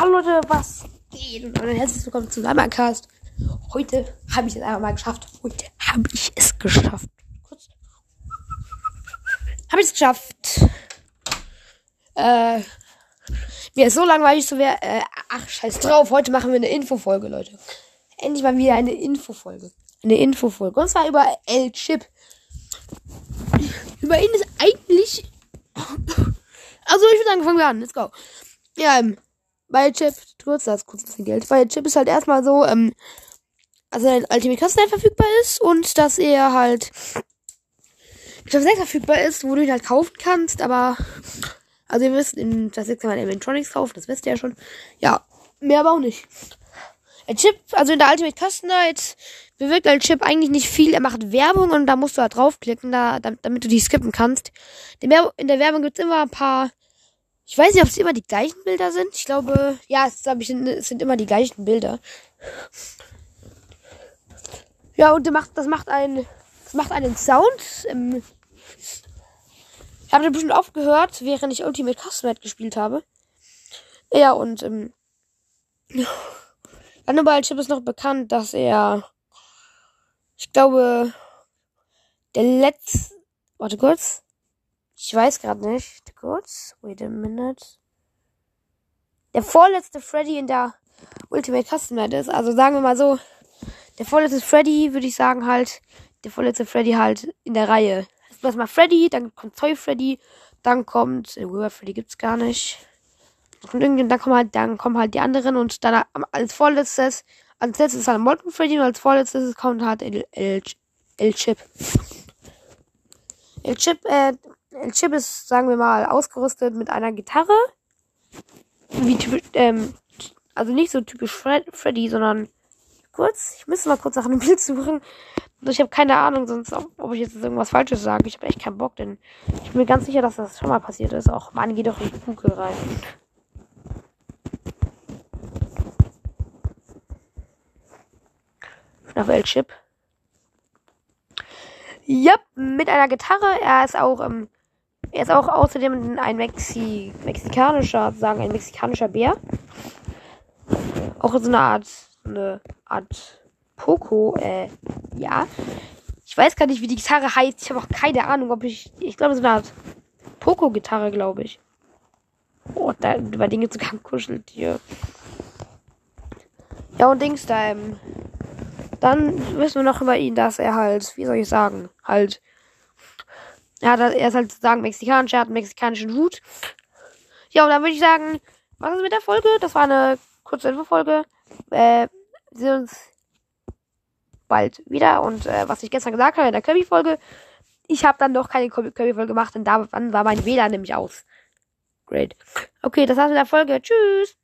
Hallo Leute, was geht? Und herzlich willkommen zu Cast. Heute habe ich es einfach mal geschafft. Heute habe ich es geschafft. Kurz. Habe ich es geschafft. Äh, mir ist so langweilig so wäre. Äh, ach, scheiß drauf. Heute machen wir eine Infofolge, Leute. Endlich mal wieder eine Infofolge. Eine Infofolge. Und zwar über El-Chip. Über ihn ist eigentlich. Also, ich würde sagen, fangen wir an. Let's go. Ja, ähm, bei Chip, kurz das kurz ein bisschen Geld. Bei Chip ist halt erstmal so, ähm, also ein Ultimate Custom verfügbar ist und dass er halt Chip 6 verfügbar ist, wo du ihn halt kaufen kannst, aber also ihr wisst, in das 6 kann man Electronics kaufen, das wisst ihr ja schon. Ja, mehr aber auch nicht. Der Chip, also in der Ultimate Custom Night bewirkt der Chip eigentlich nicht viel. Er macht Werbung und da musst du halt draufklicken, da, damit, damit du die skippen kannst. In der Werbung gibt's immer ein paar ich weiß nicht, ob es immer die gleichen Bilder sind. Ich glaube, ja, es, sind immer die gleichen Bilder. Ja, und das macht, einen, das macht einen Sound. Ähm, ich habe bestimmt aufgehört, während ich Ultimate Custom gespielt habe. Ja, und ähm, Hannibal Chip ist noch bekannt, dass er, ich glaube, der letzte, warte kurz, ich weiß gerade nicht. Kurz. Wait a minute. Der vorletzte Freddy in der Ultimate Custom ist. Also sagen wir mal so. Der vorletzte Freddy, würde ich sagen, halt. Der vorletzte Freddy halt in der Reihe. Erstmal Freddy, dann kommt Toy Freddy, dann kommt. Äh, River Freddy gibt's gar nicht. Und irgendwie, dann kommen halt, dann kommen halt die anderen und dann als vorletztes, als letztes halt Molten Freddy und als vorletztes kommt halt El, El, El Chip. El Chip, äh, El Chip ist, sagen wir mal, ausgerüstet mit einer Gitarre. Wie typisch, ähm, also nicht so typisch Fred Freddy, sondern kurz. Ich müsste mal kurz nach einem Bild suchen. Ich habe keine Ahnung, sonst ob, ob ich jetzt irgendwas Falsches sage. Ich habe echt keinen Bock, denn ich bin mir ganz sicher, dass das schon mal passiert ist. Auch Mann, geh doch in Google rein. Auf El Chip. Ja, mit einer Gitarre. Er ist auch ähm, er ist auch außerdem ein Mexi mexikanischer, sagen ein mexikanischer Bär. Auch so eine Art, eine Art Poco, äh, ja. Ich weiß gar nicht, wie die Gitarre heißt. Ich habe auch keine Ahnung, ob ich, ich glaube, so eine Art Poco-Gitarre, glaube ich. Oh, da, bei Dinge zu sogar ein Kuscheltier. Ja, und Dings, da, ähm, dann wissen wir noch über ihn, dass er halt, wie soll ich sagen, halt ja, er ist halt sozusagen mexikanisch, er hat einen mexikanischen Hut. Ja, und dann würde ich sagen, was ist mit der Folge? Das war eine kurze Infofolge. Äh, wir sehen uns bald wieder. Und äh, was ich gestern gesagt habe in der Kirby-Folge, ich habe dann doch keine Kirby-Folge gemacht, denn da, dann war mein WLAN nämlich aus. Great. Okay, das war's mit der Folge. Tschüss.